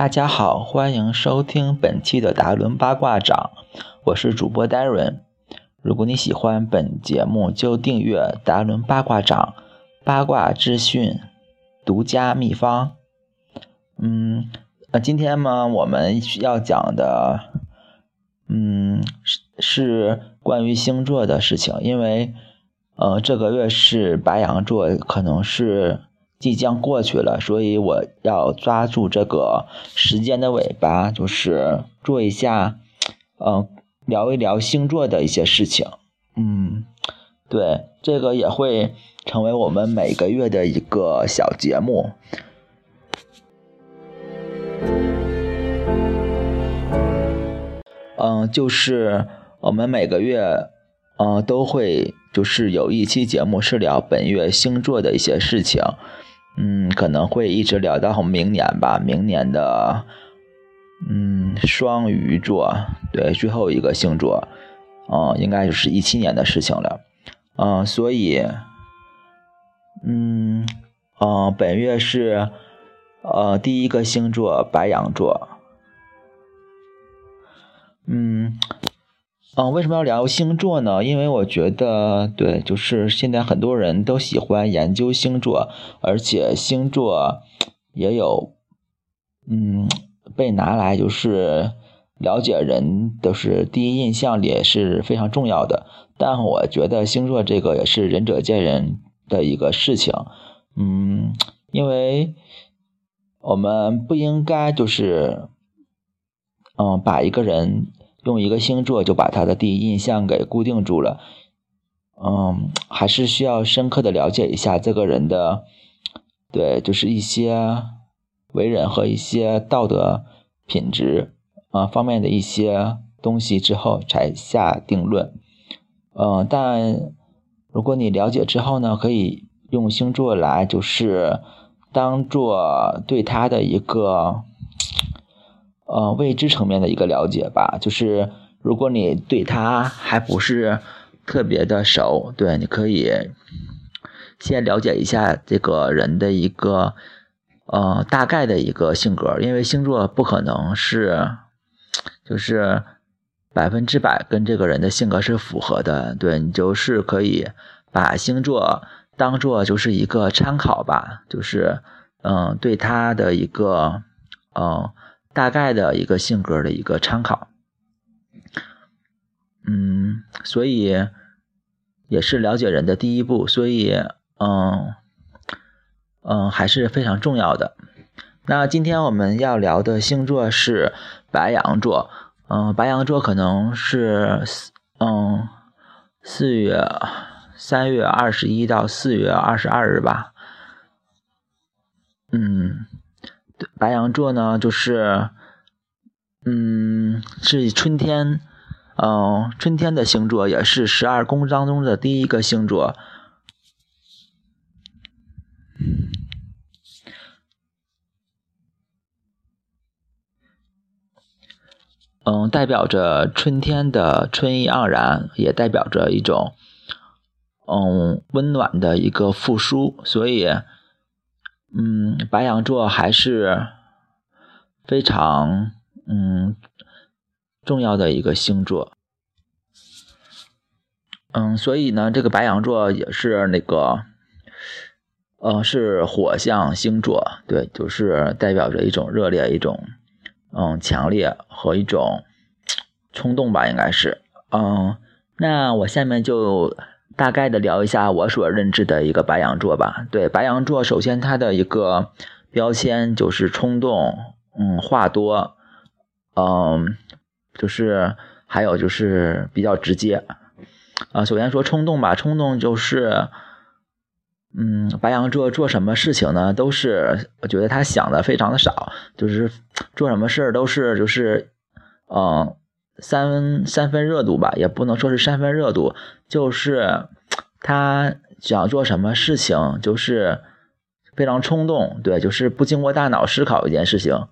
大家好，欢迎收听本期的达伦八卦掌，我是主播 Darren。如果你喜欢本节目，就订阅达伦八卦掌八卦资讯独家秘方。嗯，呃，今天呢，我们要讲的，嗯，是是关于星座的事情，因为，呃，这个月是白羊座，可能是。即将过去了，所以我要抓住这个时间的尾巴，就是做一下，嗯，聊一聊星座的一些事情。嗯，对，这个也会成为我们每个月的一个小节目。嗯，就是我们每个月，嗯，都会就是有一期节目是聊本月星座的一些事情。嗯，可能会一直聊到明年吧。明年的，嗯，双鱼座，对，最后一个星座，嗯，应该就是一七年的事情了。嗯，所以，嗯，嗯，本月是，呃，第一个星座白羊座。嗯。嗯，为什么要聊星座呢？因为我觉得，对，就是现在很多人都喜欢研究星座，而且星座也有，嗯，被拿来就是了解人都是第一印象里是非常重要的。但我觉得星座这个也是仁者见仁的一个事情，嗯，因为我们不应该就是，嗯，把一个人。用一个星座就把他的第一印象给固定住了，嗯，还是需要深刻的了解一下这个人的，对，就是一些为人和一些道德品质啊方面的一些东西之后才下定论，嗯，但如果你了解之后呢，可以用星座来就是当做对他的一个。呃，未知层面的一个了解吧，就是如果你对他还不是特别的熟，对，你可以先了解一下这个人的一个呃大概的一个性格，因为星座不可能是就是百分之百跟这个人的性格是符合的，对你就是可以把星座当做就是一个参考吧，就是嗯对他的一个嗯。大概的一个性格的一个参考，嗯，所以也是了解人的第一步，所以嗯嗯还是非常重要的。那今天我们要聊的星座是白羊座，嗯，白羊座可能是嗯四月三月二十一到四月二十二日吧，嗯。白羊座呢，就是，嗯，是春天，嗯，春天的星座，也是十二宫当中的第一个星座，嗯，代表着春天的春意盎然，也代表着一种，嗯，温暖的一个复苏，所以。嗯，白羊座还是非常嗯重要的一个星座。嗯，所以呢，这个白羊座也是那个，呃，是火象星座，对，就是代表着一种热烈、一种嗯强烈和一种冲动吧，应该是。嗯，那我下面就。大概的聊一下我所认知的一个白羊座吧。对，白羊座首先它的一个标签就是冲动，嗯，话多，嗯，就是还有就是比较直接。啊，首先说冲动吧，冲动就是，嗯，白羊座做什么事情呢，都是我觉得他想的非常的少，就是做什么事儿都是就是，嗯。三三分热度吧，也不能说是三分热度，就是他想做什么事情，就是非常冲动，对，就是不经过大脑思考一件事情。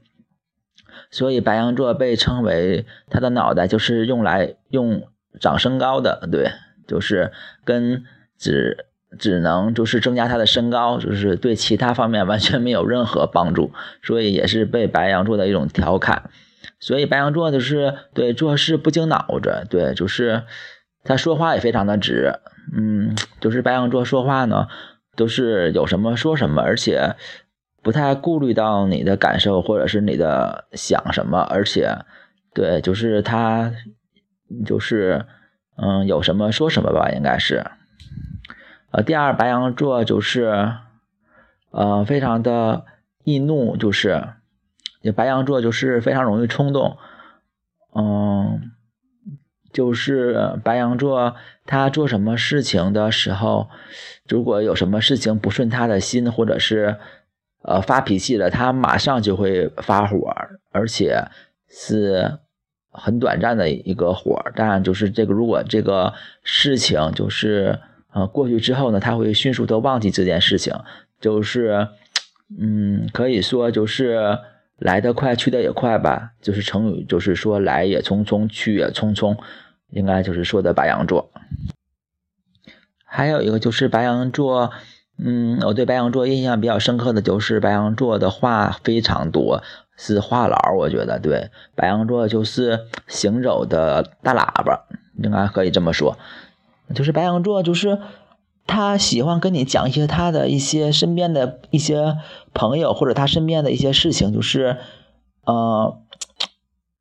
所以白羊座被称为他的脑袋就是用来用长身高的，对，就是跟只只能就是增加他的身高，就是对其他方面完全没有任何帮助，所以也是被白羊座的一种调侃。所以白羊座就是对做事不经脑子，对，就是他说话也非常的直，嗯，就是白羊座说话呢都是有什么说什么，而且不太顾虑到你的感受或者是你的想什么，而且对，就是他就是嗯有什么说什么吧，应该是。呃，第二，白羊座就是，呃，非常的易怒，就是，白羊座就是非常容易冲动，嗯，就是白羊座他做什么事情的时候，如果有什么事情不顺他的心，或者是呃发脾气了，他马上就会发火，而且是很短暂的一个火，但就是这个如果这个事情就是。呃，过去之后呢，他会迅速的忘记这件事情，就是，嗯，可以说就是来得快，去得也快吧。就是成语，就是说来也匆匆，去也匆匆，应该就是说的白羊座。还有一个就是白羊座，嗯，我对白羊座印象比较深刻的就是白羊座的话非常多，是话痨。我觉得对，白羊座就是行走的大喇叭，应该可以这么说。就是白羊座，就是他喜欢跟你讲一些他的一些身边的一些朋友或者他身边的一些事情，就是，呃，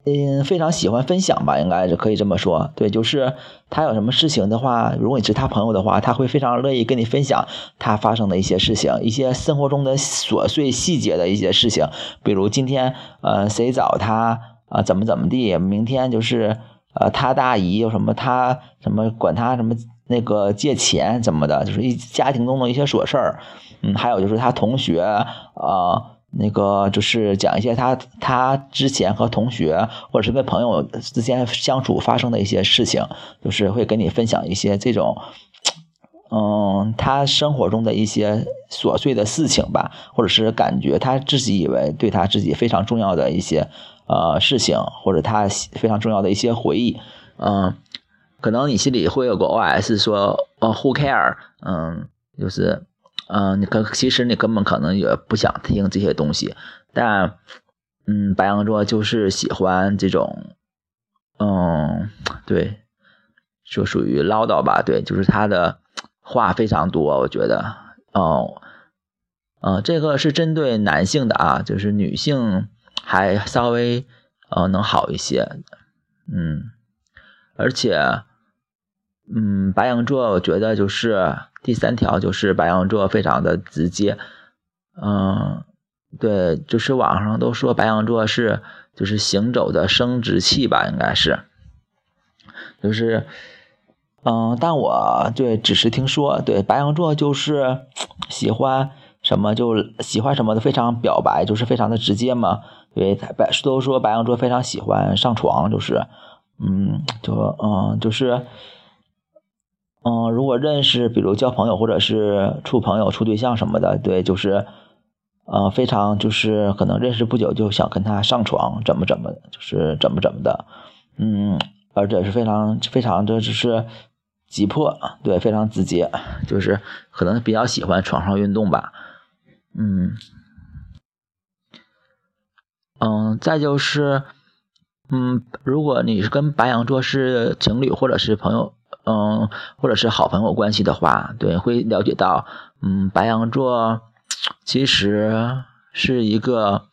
嗯，非常喜欢分享吧，应该是可以这么说。对，就是他有什么事情的话，如果你是他朋友的话，他会非常乐意跟你分享他发生的一些事情，一些生活中的琐碎细节的一些事情，比如今天呃谁找他啊怎么怎么地，明天就是。呃，他大姨有什么？他什么管他什么那个借钱怎么的？就是一家庭中的一些琐事儿。嗯，还有就是他同学啊，那个就是讲一些他他之前和同学或者是跟朋友之间相处发生的一些事情，就是会跟你分享一些这种，嗯，他生活中的一些琐碎的事情吧，或者是感觉他自己以为对他自己非常重要的一些。呃，事情或者他非常重要的一些回忆，嗯，可能你心里会有个 OS 说，呃，Who care？嗯，就是，嗯，你可其实你根本可能也不想听这些东西，但，嗯，白羊座就是喜欢这种，嗯，对，就属于唠叨吧，对，就是他的话非常多，我觉得，哦，嗯，这个是针对男性的啊，就是女性。还稍微呃能好一些，嗯，而且，嗯，白羊座我觉得就是第三条就是白羊座非常的直接，嗯，对，就是网上都说白羊座是就是行走的生殖器吧，应该是，就是，嗯，但我对只是听说，对白羊座就是喜欢什么就喜欢什么的非常表白，就是非常的直接嘛。对，白都说白羊座非常喜欢上床，就是，嗯，就嗯，就是，嗯，如果认识，比如交朋友或者是处朋友、处对象什么的，对，就是，呃，非常就是可能认识不久就想跟他上床，怎么怎么，就是怎么怎么的，嗯，而且是非常非常的就是急迫，对，非常直接，就是可能比较喜欢床上运动吧，嗯。嗯，再就是，嗯，如果你是跟白羊座是情侣或者是朋友，嗯，或者是好朋友关系的话，对，会了解到，嗯，白羊座其实是一个，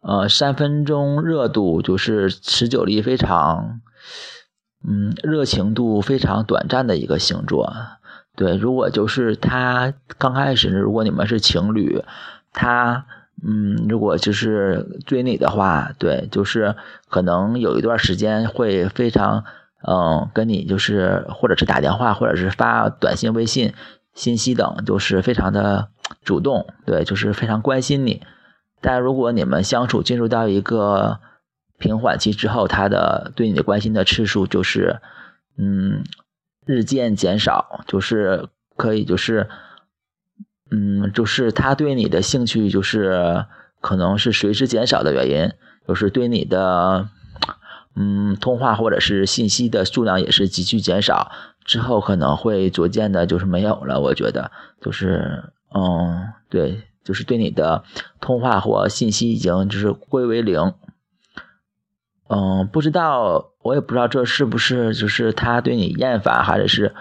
呃，三分钟热度就是持久力非常，嗯，热情度非常短暂的一个星座。对，如果就是他刚开始，如果你们是情侣，他。嗯，如果就是追你的话，对，就是可能有一段时间会非常，嗯，跟你就是或者是打电话，或者是发短信、微信信息等，就是非常的主动，对，就是非常关心你。但如果你们相处进入到一个平缓期之后，他的对你的关心的次数就是，嗯，日渐减少，就是可以就是。嗯，就是他对你的兴趣，就是可能是随之减少的原因，就是对你的，嗯，通话或者是信息的数量也是急剧减少。之后可能会逐渐的就是没有了。我觉得就是嗯，对，就是对你的通话或信息已经就是归为零。嗯，不知道，我也不知道这是不是就是他对你厌烦，还是是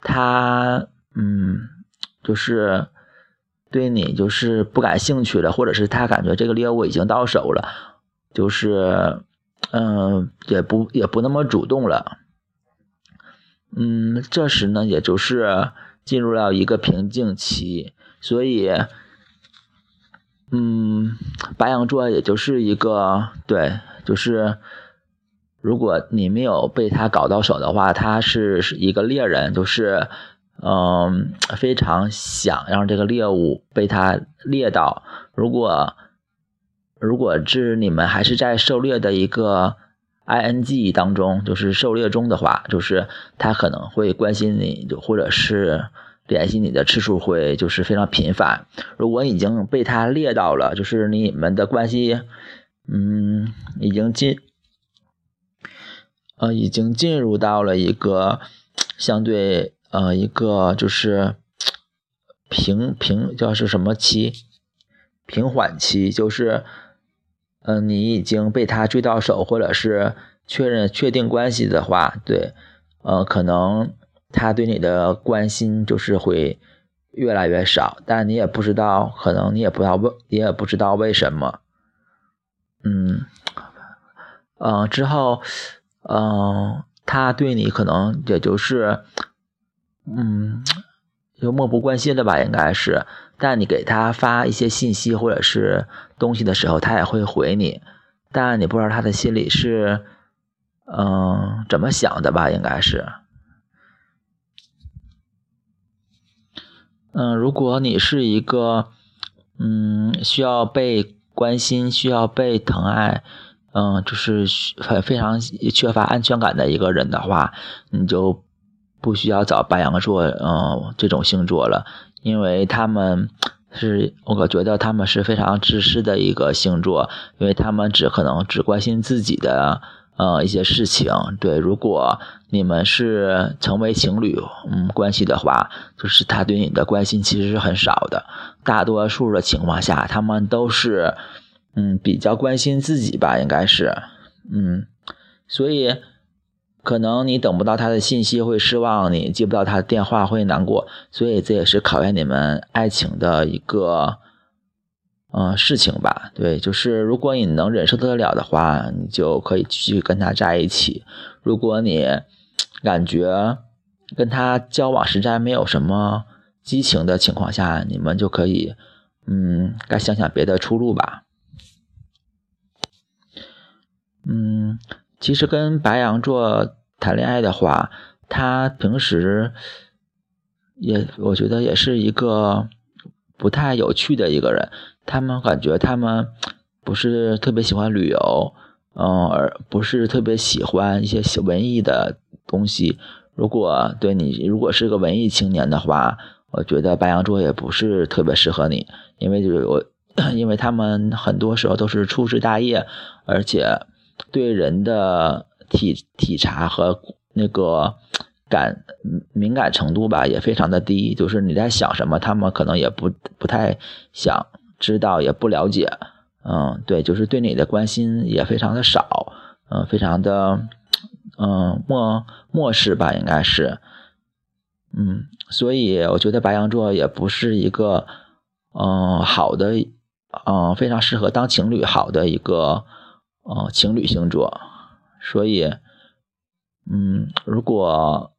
他嗯，就是对你就是不感兴趣了，或者是他感觉这个猎物已经到手了，就是嗯，也不也不那么主动了。嗯，这时呢，也就是进入了一个瓶颈期，所以嗯，白羊座也就是一个对。就是，如果你没有被他搞到手的话，他是是一个猎人，就是，嗯，非常想让这个猎物被他猎到。如果，如果是你们还是在狩猎的一个 ing 当中，就是狩猎中的话，就是他可能会关心你，就或者是联系你的次数会就是非常频繁。如果已经被他猎到了，就是你们的关系。嗯，已经进，呃，已经进入到了一个相对呃一个就是平平叫是什么期？平缓期，就是嗯，你已经被他追到手，或者是确认确定关系的话，对，呃，可能他对你的关心就是会越来越少，但你也不知道，可能你也不知道为，你也不知道为什么。嗯，嗯，之后，嗯，他对你可能也就是，嗯，就漠不关心的吧，应该是。但你给他发一些信息或者是东西的时候，他也会回你。但你不知道他的心里是，嗯，怎么想的吧，应该是。嗯，如果你是一个，嗯，需要被。关心需要被疼爱，嗯，就是很非常缺乏安全感的一个人的话，你就不需要找白羊座，嗯，这种星座了，因为他们是，我觉得他们是非常自私的一个星座，因为他们只可能只关心自己的。呃，一些事情，对，如果你们是成为情侣，嗯，关系的话，就是他对你的关心其实是很少的，大多数的情况下，他们都是，嗯，比较关心自己吧，应该是，嗯，所以可能你等不到他的信息会失望，你接不到他的电话会难过，所以这也是考验你们爱情的一个。嗯，事情吧，对，就是如果你能忍受得了的话，你就可以继续跟他在一起。如果你感觉跟他交往实在没有什么激情的情况下，你们就可以，嗯，该想想别的出路吧。嗯，其实跟白羊座谈恋爱的话，他平时也，我觉得也是一个不太有趣的一个人。他们感觉他们不是特别喜欢旅游，嗯，而不是特别喜欢一些文艺的东西。如果对你如果是个文艺青年的话，我觉得白羊座也不是特别适合你，因为就是我，因为他们很多时候都是粗枝大叶，而且对人的体体察和那个感敏感程度吧也非常的低，就是你在想什么，他们可能也不不太想。知道也不了解，嗯，对，就是对你的关心也非常的少，嗯，非常的，嗯，漠漠视吧，应该是，嗯，所以我觉得白羊座也不是一个，嗯，好的，嗯，非常适合当情侣好的一个，呃，情侣星座，所以，嗯，如果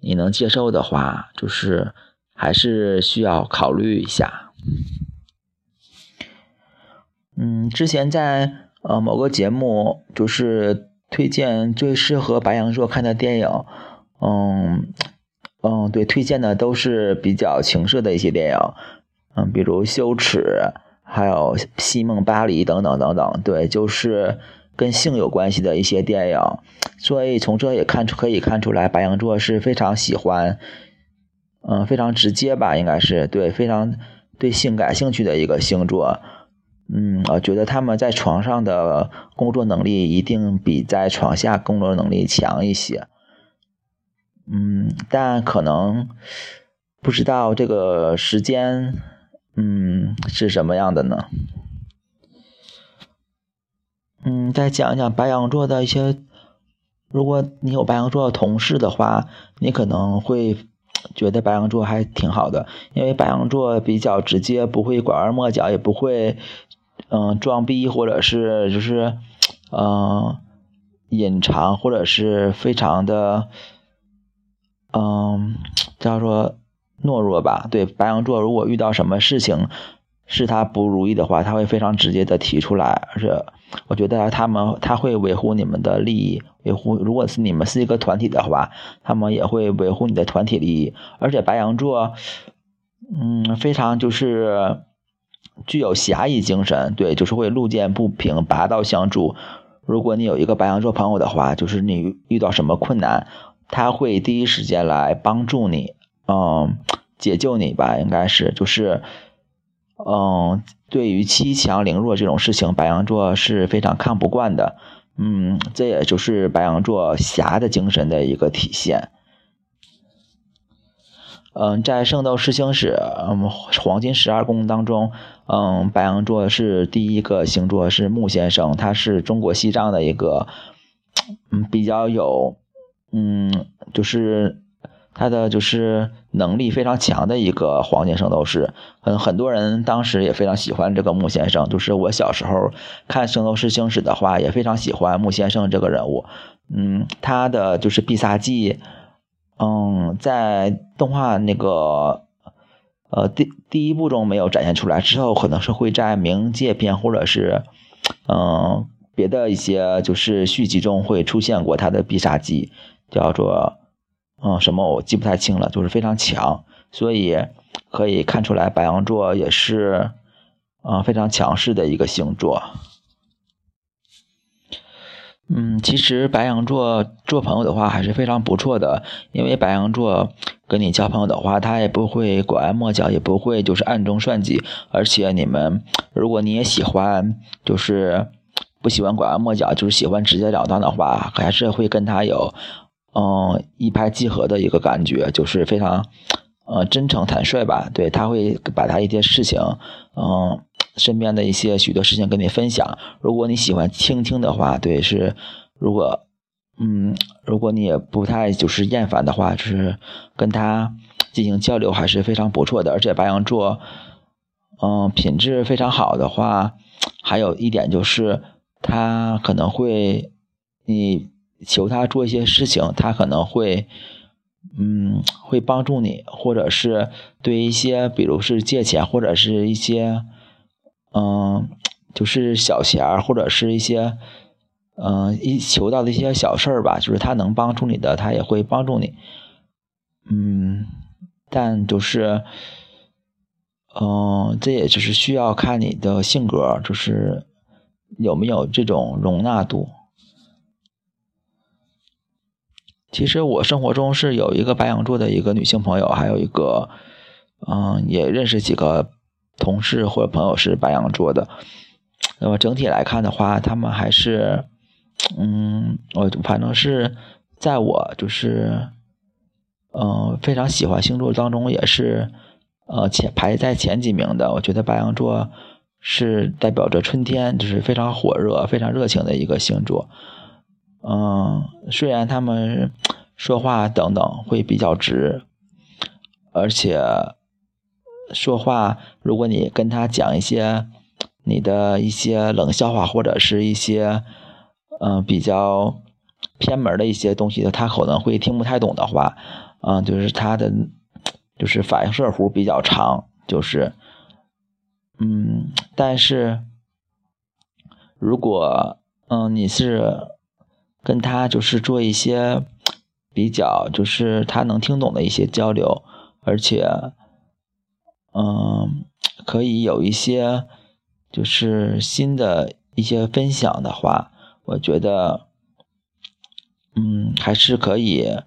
你能接受的话，就是还是需要考虑一下。嗯，之前在呃某个节目就是推荐最适合白羊座看的电影，嗯嗯，对，推荐的都是比较情色的一些电影，嗯，比如《羞耻》，还有《西梦巴黎》等等等等，对，就是跟性有关系的一些电影，所以从这也看出可以看出来，白羊座是非常喜欢，嗯，非常直接吧，应该是对，非常对性感兴趣的一个星座。嗯，我觉得他们在床上的工作能力一定比在床下工作能力强一些。嗯，但可能不知道这个时间，嗯，是什么样的呢？嗯，再讲一讲白羊座的一些，如果你有白羊座的同事的话，你可能会觉得白羊座还挺好的，因为白羊座比较直接，不会拐弯抹角，也不会嗯装逼，或者是就是嗯隐藏，或者是非常的嗯叫做懦弱吧。对，白羊座如果遇到什么事情是他不如意的话，他会非常直接的提出来，而且。我觉得他们他会维护你们的利益，维护如果是你们是一个团体的话，他们也会维护你的团体利益。而且白羊座，嗯，非常就是具有侠义精神，对，就是会路见不平拔刀相助。如果你有一个白羊座朋友的话，就是你遇到什么困难，他会第一时间来帮助你，嗯，解救你吧，应该是就是。嗯，对于欺强凌弱这种事情，白羊座是非常看不惯的。嗯，这也就是白羊座侠的精神的一个体现。嗯，在圣斗士星矢，嗯，黄金十二宫当中，嗯，白羊座是第一个星座，是木先生，他是中国西藏的一个，嗯，比较有，嗯，就是。他的就是能力非常强的一个黄金圣斗士，嗯，很多人当时也非常喜欢这个木先生。就是我小时候看《圣斗士星矢》的话，也非常喜欢木先生这个人物。嗯，他的就是必杀技，嗯，在动画那个呃第第一部中没有展现出来，之后可能是会在冥界篇或者是嗯别的一些就是续集中会出现过他的必杀技，叫做。嗯，什么我记不太清了，就是非常强，所以可以看出来白羊座也是啊非常强势的一个星座。嗯，其实白羊座做朋友的话还是非常不错的，因为白羊座跟你交朋友的话，他也不会拐弯抹角，也不会就是暗中算计，而且你们如果你也喜欢，就是不喜欢拐弯抹角，就是喜欢直截了当的话，还是会跟他有。嗯，一拍即合的一个感觉，就是非常，呃，真诚坦率吧。对他会把他一些事情，嗯，身边的一些许多事情跟你分享。如果你喜欢倾听的话，对，是，如果，嗯，如果你也不太就是厌烦的话，就是跟他进行交流还是非常不错的。而且白羊座，嗯，品质非常好的话，还有一点就是他可能会你。求他做一些事情，他可能会，嗯，会帮助你，或者是对一些，比如是借钱，或者是一些，嗯，就是小钱或者是一些，嗯，一求到的一些小事儿吧，就是他能帮助你的，他也会帮助你，嗯，但就是，嗯，这也就是需要看你的性格，就是有没有这种容纳度。其实我生活中是有一个白羊座的一个女性朋友，还有一个，嗯，也认识几个同事或者朋友是白羊座的。那么整体来看的话，他们还是，嗯，我反正是在我就是，嗯，非常喜欢星座当中也是，呃，前排在前几名的。我觉得白羊座是代表着春天，就是非常火热、非常热情的一个星座。嗯，虽然他们说话等等会比较直，而且说话，如果你跟他讲一些你的一些冷笑话或者是一些嗯比较偏门的一些东西，他可能会听不太懂的话，嗯，就是他的就是反射弧比较长，就是嗯，但是如果嗯你是。跟他就是做一些比较，就是他能听懂的一些交流，而且，嗯，可以有一些就是新的一些分享的话，我觉得，嗯，还是可以，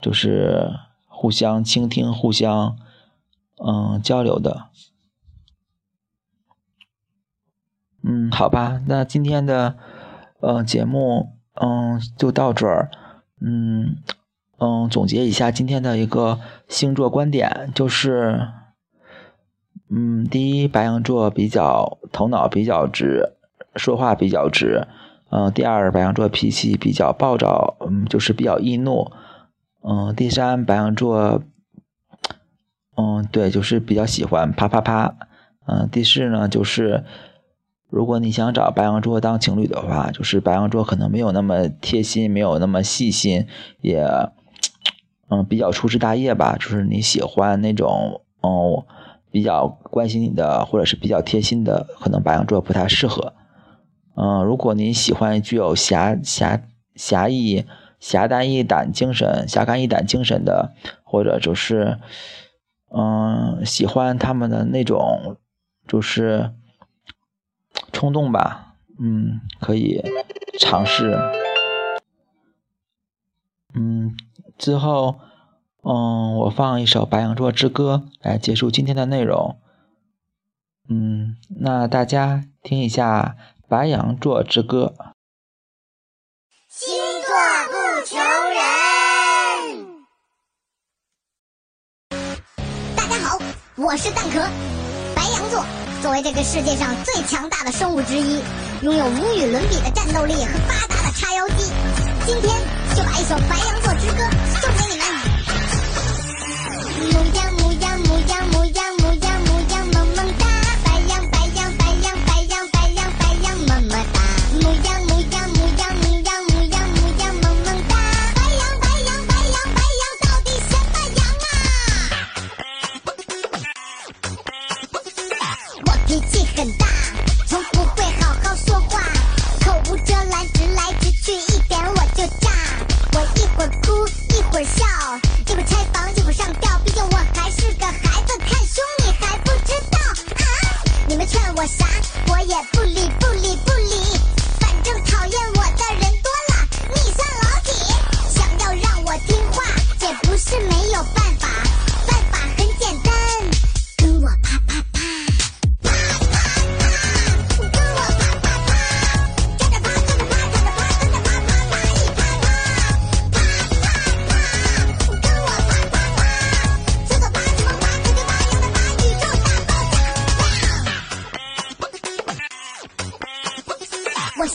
就是互相倾听、互相嗯交流的。嗯，好吧，那今天的嗯节目。嗯，就到这儿。嗯嗯，总结一下今天的一个星座观点，就是，嗯，第一，白羊座比较头脑比较直，说话比较直。嗯，第二，白羊座脾气比较暴躁，嗯，就是比较易怒。嗯，第三，白羊座，嗯，对，就是比较喜欢啪啪啪。嗯，第四呢，就是如果你想找白羊座当情侣的话，就是白羊座可能没有那么贴心，没有那么细心，也，嗯，比较粗枝大叶吧。就是你喜欢那种，嗯，比较关心你的，或者是比较贴心的，可能白羊座不太适合。嗯，如果你喜欢具有侠侠侠义、侠肝义胆精神、侠肝义胆精神的，或者就是，嗯，喜欢他们的那种，就是冲动吧，嗯，可以尝试。嗯，之后，嗯，我放一首《白羊座之歌》来结束今天的内容。嗯，那大家听一下。白羊座之歌。星座不求人。大家好，我是蛋壳。白羊座作为这个世界上最强大的生物之一，拥有无与伦比的战斗力和发达的叉腰肌。今天就把一首《白羊座之歌》送给你们。母羊，母羊，母羊，母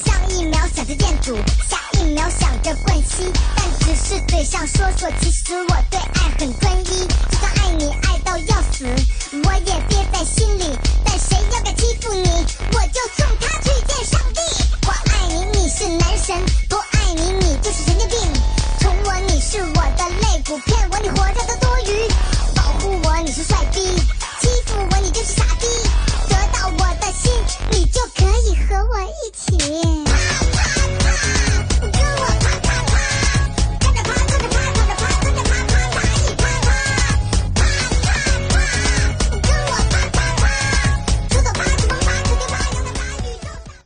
上一秒想着店主，下一秒想着冠希，但只是嘴上说说，其实我对爱很专一。就算爱你爱到要死，我也憋在心里。但谁要敢欺负你，我就送他去见上帝。我爱你，你是男神；不爱你，你就是神经病。宠我，你是我的肋骨；骗我，你活着都多余。保护我，你是帅逼；欺负我，你就是傻逼。我的心你就可以和我一起。